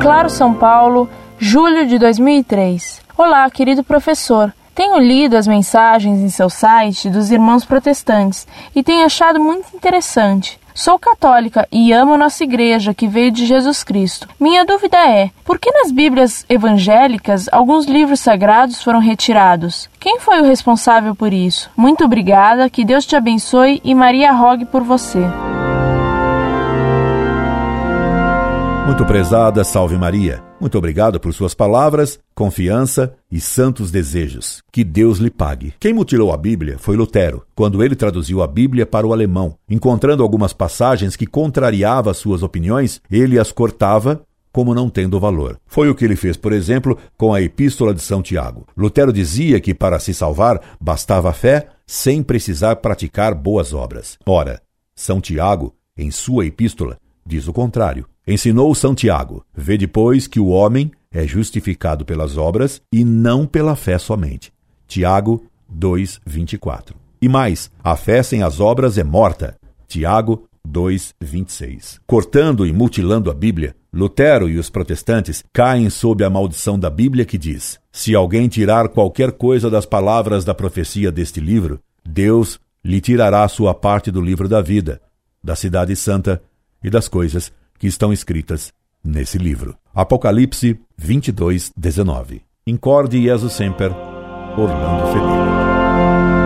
Claro, São Paulo, julho de 2003. Olá, querido professor. Tenho lido as mensagens em seu site dos irmãos protestantes e tenho achado muito interessante. Sou católica e amo nossa igreja que veio de Jesus Cristo. Minha dúvida é: por que nas Bíblias evangélicas alguns livros sagrados foram retirados? Quem foi o responsável por isso? Muito obrigada, que Deus te abençoe e Maria rogue por você. Muito prezada, salve Maria. Muito obrigado por suas palavras, confiança e santos desejos. Que Deus lhe pague. Quem mutilou a Bíblia foi Lutero, quando ele traduziu a Bíblia para o alemão. Encontrando algumas passagens que contrariavam suas opiniões, ele as cortava como não tendo valor. Foi o que ele fez, por exemplo, com a Epístola de São Tiago. Lutero dizia que para se salvar bastava a fé sem precisar praticar boas obras. Ora, São Tiago, em sua epístola, diz o contrário. Ensinou São Tiago: vê depois que o homem é justificado pelas obras e não pela fé somente. Tiago 2:24. E mais, a fé sem as obras é morta. Tiago 2:26. Cortando e mutilando a Bíblia, Lutero e os protestantes caem sob a maldição da Bíblia que diz: se alguém tirar qualquer coisa das palavras da profecia deste livro, Deus lhe tirará sua parte do livro da vida, da cidade santa e das coisas que estão escritas nesse livro. Apocalipse 22, 19. Incorde Jesus Semper, Orlando Fedeli.